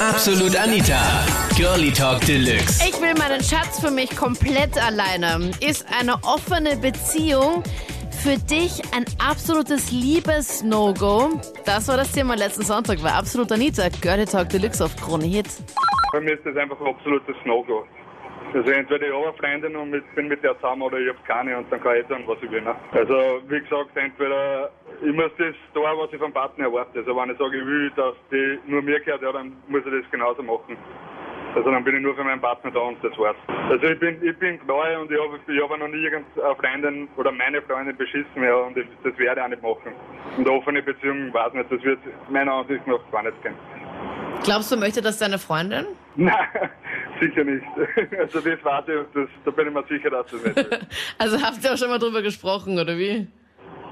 Absolut Anita. Girlie Talk Deluxe. Ich will meinen Schatz für mich komplett alleine. Ist eine offene Beziehung für dich ein absolutes Liebes-No-Go? Das war das Thema letzten Sonntag bei Absolut Anita. Girlie Talk Deluxe auf Krone Hit. Bei mir ist das einfach ein absolutes No-Go. Also entweder ich habe eine Freundin und mit, bin mit der zusammen oder ich habe keine und dann kann ich tun, was ich will. Ne? Also wie gesagt, entweder ich muss das da, was ich vom Partner erwarte. Also wenn ich sage, ich will, dass die nur mir gehört, ja, dann muss ich das genauso machen. Also dann bin ich nur für meinen Partner da und das war's. Also ich bin, ich bin klar und ich habe ich hab noch nie irgendeine Freundin oder meine Freundin beschissen ja, und ich, das werde ich auch nicht machen. Und offene Beziehung, weiß nicht, das wird meiner Ansicht nach gar nicht gehen. Glaubst du, möchte das deine Freundin? Nein, sicher nicht. Also das weiß ich, das, da bin ich mir sicher, dass das nicht ist. Also habt ihr auch schon mal drüber gesprochen, oder wie?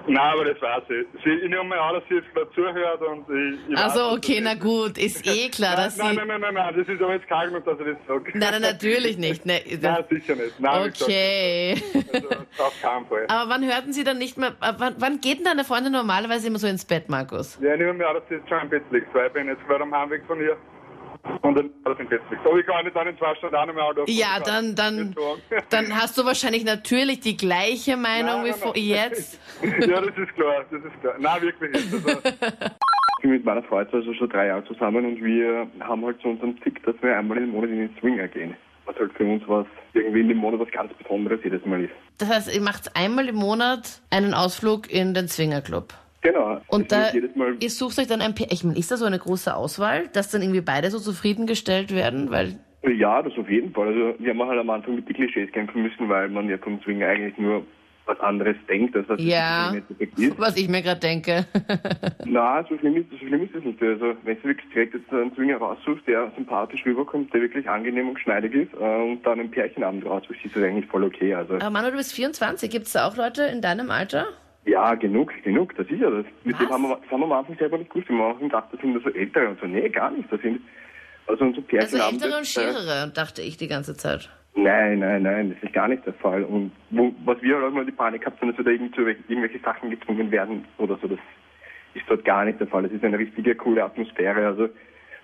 Nein, aber das weiß ich. Sie, ich nehme mal an, dass sie jetzt gerade zuhört und ich, ich Also weiß, okay, na gut, ist eh klar, Nein, dass nein, sie... nein, nein, nein, nein, das ist aber jetzt kein Grund, dass ich das sage. Nein, nein, natürlich nicht. Ne, Nein, sicher nicht. Nein, okay. Also, auf keinen Fall. Aber wann hörten Sie dann nicht mehr, äh, wann, wann geht denn deine Freundin normalerweise immer so ins Bett, Markus? Ja, ich nehme mir an, dass sie jetzt schon im Bett liegt, weil ich bin jetzt gerade am Heimweg von ihr. Und dann dass sie im liegt. Aber ich kann nicht dann in zwei Stunden auch noch mehr. Ja, dann, dann, nicht dann hast du wahrscheinlich natürlich die gleiche Meinung Nein, wie nein, vor nein. jetzt. Ja, das ist klar, das ist klar. Nein, wirklich nicht. Also, Ich bin mit meiner Frau jetzt also schon drei Jahre zusammen und wir haben halt so unseren Tick, dass wir einmal im Monat in den Swinger gehen. Was halt für uns was irgendwie in dem Monat was ganz Besonderes jedes Mal ist. Das heißt, ihr macht einmal im Monat einen Ausflug in den Swingerclub. Genau. Und da, ihr sucht euch dann ein Pärchen. Ich meine, ist da so eine große Auswahl, dass dann irgendwie beide so zufriedengestellt werden? Weil, ja, das auf jeden Fall. Also wir haben halt am Anfang mit den Klischees kämpfen müssen, weil man ja vom Swinger eigentlich nur was anderes denkt, als was ja, ist. was ich mir gerade denke. Na, so schlimm ist, so schlimm ist es nicht. Also wenn du wirklich direkt jetzt einen Swinger raussuchst, der sympathisch rüberkommt, der wirklich angenehm und geschmeidig ist äh, und dann einen Pärchenabend raussuchst, ist das eigentlich voll okay. Also Aber Manu, du bist 24. Gibt es da auch Leute in deinem Alter? Ja, genug, genug, das ist ja das. Mit Was? dem haben wir, das haben wir am Anfang selber nicht gewusst. Wir haben am Anfang gedacht, das sind nur so ältere und so. Nee, gar nicht. Das sind, also Also Pärchenabend. ältere und ist, äh, schierere, dachte ich die ganze Zeit. Nein, nein, nein, das ist gar nicht der Fall. Und wo, was wir halt auch mal die Panik haben, dass wir da irgendwie zu irgendwelche Sachen gezwungen werden oder so, das ist dort gar nicht der Fall. Es ist eine richtige coole Atmosphäre. Also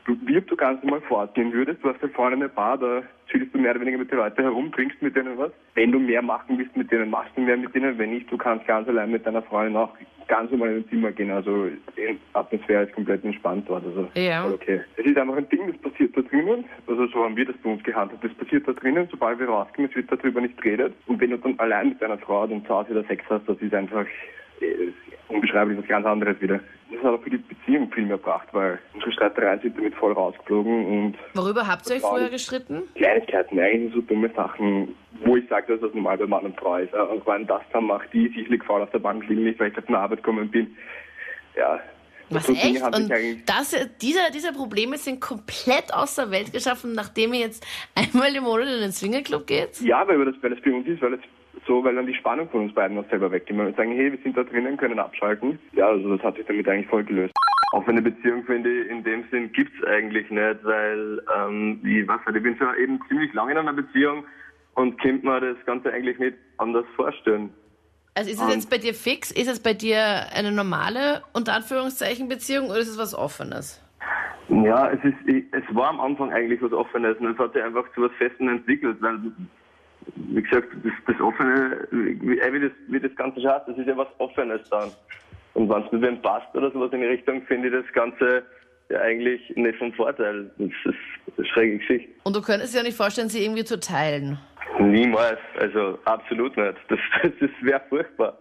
ob du ganz normal fortgehen würdest, du hast da vorne eine Bar, da chillst du mehr oder weniger mit den Leuten herum, trinkst mit denen was. Wenn du mehr machen willst mit denen, machst du mehr mit denen. Wenn nicht, du kannst ganz allein mit deiner Freundin auch ganz normal in ein Zimmer gehen. Also die Atmosphäre ist komplett entspannt dort. Also Ja. okay. Es ist einfach ein Ding, das passiert da drinnen. Also so haben wir das bei uns gehandhabt. Das passiert da drinnen, sobald wir rauskommen, es wird darüber nicht geredet. Und wenn du dann allein mit deiner Frau dann zu Hause wieder Sex hast, das ist einfach äh, unbeschreiblich was ganz anderes wieder. Das hat auch für die Beziehung viel mehr gebracht, weil unsere Streitereien sind damit voll rausgeflogen und Worüber habt ihr euch früher gestritten? Kleinigkeiten, eigentlich so dumme Sachen, wo ich sage, dass das normal bei Mann und Frau ist. Äh, Und wenn das dann macht die, ich liege faul auf der Bank, will nicht, weil ich gerade der Arbeit gekommen bin. Ja. Was so echt? Und das, diese, diese Probleme sind komplett aus der Welt geschaffen, nachdem ihr jetzt einmal im Monat in den Swingerclub geht? Ja, weil das, weil das für uns ist, weil es so, weil dann die Spannung von uns beiden noch selber weggeht. Wir sagen, hey, wir sind da drinnen, können abschalten. Ja, also das hat sich damit eigentlich voll gelöst. Offene Beziehung, finde ich, in dem Sinn gibt's eigentlich nicht, weil, ähm, ich weiß nicht, ich bin schon eben ziemlich lange in einer Beziehung und könnte mir das Ganze eigentlich nicht anders vorstellen. Also ist es jetzt bei dir fix? Ist es bei dir eine normale, unter Anführungszeichen, Beziehung oder ist es was Offenes? Ja, es ist, ich, es war am Anfang eigentlich was Offenes und es hat sich einfach zu was Festem entwickelt, weil, wie gesagt, das, das Offene, wie, äh, wie, das, wie das Ganze schaut, das ist ja was Offenes dann. Und wenn es mit wem passt oder sowas in die Richtung, finde ich das Ganze ja eigentlich nicht vom Vorteil. Das ist eine schräge Geschichte. Und du könntest dir auch nicht vorstellen, sie irgendwie zu teilen. Niemals, also absolut nicht. Das, das wäre furchtbar.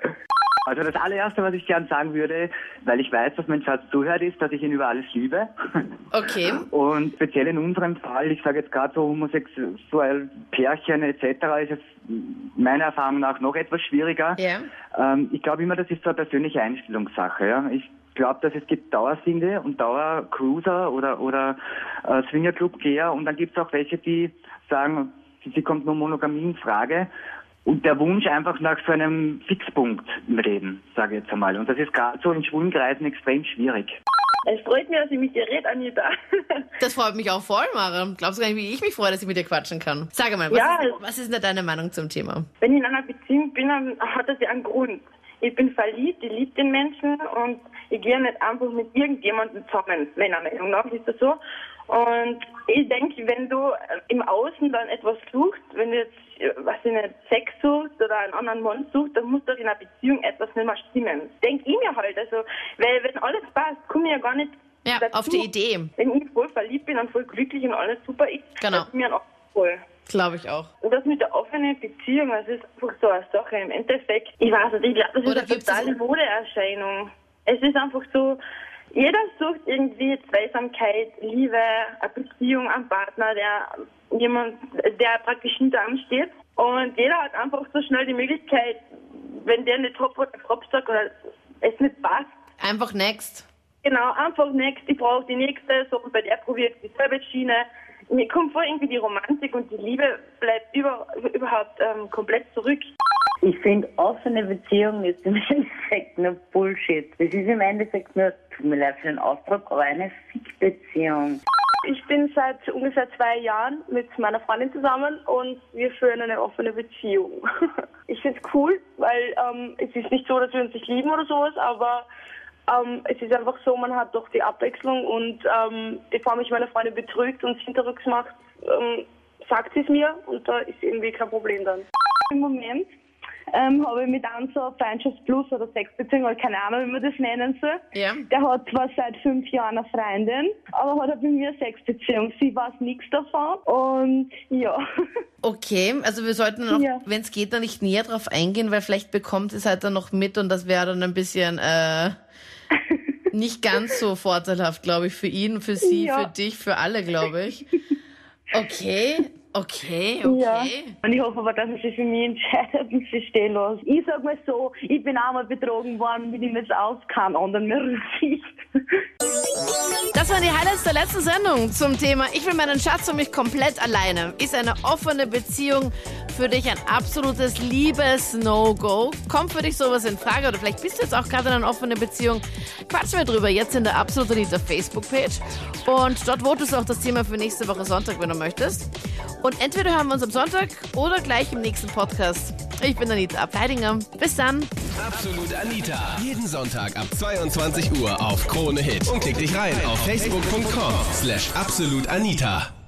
Also das allererste, was ich gern sagen würde, weil ich weiß, dass mein Schatz zuhört, ist, dass ich ihn über alles liebe. Okay. Und speziell in unserem Fall, ich sage jetzt gerade so homosexuell Pärchen etc., ist es meiner Erfahrung nach noch etwas schwieriger. Ja. Ähm, ich glaube immer, das ist so eine persönliche Einstellungssache. Ja? Ich glaube, dass es gibt Dauersingle und Dauercruiser oder, oder äh, Swingerclubgeher und dann gibt es auch welche, die sagen, sie kommt nur Monogamie in Frage. Und der Wunsch einfach nach so einem Fixpunkt im Leben, sage ich jetzt einmal. Und das ist gerade so in schwulen Kreisen extrem schwierig. Es freut mich, dass ich mit dir rede, Anita. Das freut mich auch voll, Mara. Glaubst du gar nicht, wie ich mich freue, dass ich mit dir quatschen kann? Sag mal, was, Ja. ist, was ist denn deine Meinung zum Thema? Wenn ich in einer Beziehung bin, dann hat das ja einen Grund. Ich bin verliebt, ich liebe den Menschen und ich gehe nicht einfach mit irgendjemandem zusammen. Meiner Meinung nach ist das so. Und ich denke, wenn du im Außen dann etwas suchst, wenn du jetzt, was ich nicht, Sex suchst oder einen anderen Mann suchst, dann muss doch in einer Beziehung etwas nicht mehr stimmen. Denke ich mir halt. Also, weil wenn alles passt, komme ich ja gar nicht Ja, dazu. auf die Idee. Wenn ich voll verliebt bin und voll glücklich und alles super ist, Genau. das ist mir auch voll. Glaube ich auch. Und das mit der offenen Beziehung, das ist einfach so eine Sache. Im Endeffekt, ich weiß nicht, ich glaube, das ist Oder eine gibt's das- totale Modeerscheinung. Es ist einfach so, jeder sucht irgendwie Zweisamkeit, Liebe, eine Beziehung, einen Partner, der jemand, der praktisch hinter einem steht. Und jeder hat einfach so schnell die Möglichkeit, wenn der nicht top oder top sagt oder es nicht passt, Einfach next. Genau, einfach next, ich brauche die nächste, so und bei der probiert dieselbe Schiene. Mir kommt vor, irgendwie die Romantik und die Liebe bleibt über, überhaupt ähm, komplett zurück. Ich finde, offene Beziehung ist im Endeffekt nur Bullshit. Es ist im Endeffekt nur, tut mir leid für den Ausdruck, aber eine Fick-Beziehung. Ich bin seit ungefähr zwei Jahren mit meiner Freundin zusammen und wir führen eine offene Beziehung. Ich finde es cool, weil ähm, es ist nicht so, dass wir uns nicht lieben oder sowas, aber ähm, es ist einfach so, man hat doch die Abwechslung und ähm, bevor mich meine Freundin betrügt und es hinterrücks macht, ähm, sagt sie es mir und da ist irgendwie kein Problem dann. Im Moment ähm, habe ich mit einem so eine Freundschaftsplus oder Sexbeziehung, oder keine Ahnung, wie man das nennen soll. Ja. Der hat zwar seit fünf Jahren eine Freundin, aber hat er bei mir eine Sexbeziehung. Sie weiß nichts davon und ja. Okay, also wir sollten noch, Ja. wenn es geht, dann nicht näher drauf eingehen, weil vielleicht bekommt es halt dann noch mit und das wäre dann ein bisschen äh, nicht ganz so vorteilhaft, glaube ich, für ihn, für sie, Ja. für dich, für alle, glaube ich. Okay, okay, okay. Ja. Und ich hoffe aber, dass er sich für mich entscheidet und sich stehen lässt. Ich sag mal so, ich bin auch mal betrogen worden, bin ihm jetzt aus keinen anderen mehr Rücksicht. Das waren die Highlights der letzten Sendung zum Thema Ich will meinen Schatz und mich komplett alleine. Ist eine offene Beziehung für dich ein absolutes Liebes-No-Go? Kommt für dich sowas in Frage oder vielleicht bist du jetzt auch gerade in einer offenen Beziehung? Quatschen wir drüber jetzt in der Absolut Anita Facebook-Page. Und dort votest du auch das Thema für nächste Woche Sonntag, wenn du möchtest. Und entweder hören wir uns am Sonntag oder gleich im nächsten Podcast. Ich bin Anita Ableidinger. Bis dann. Absolut Anita. Jeden Sonntag ab 22 Uhr auf Krone Hit. Und klick dich rein auf facebook.com slash absolutanita.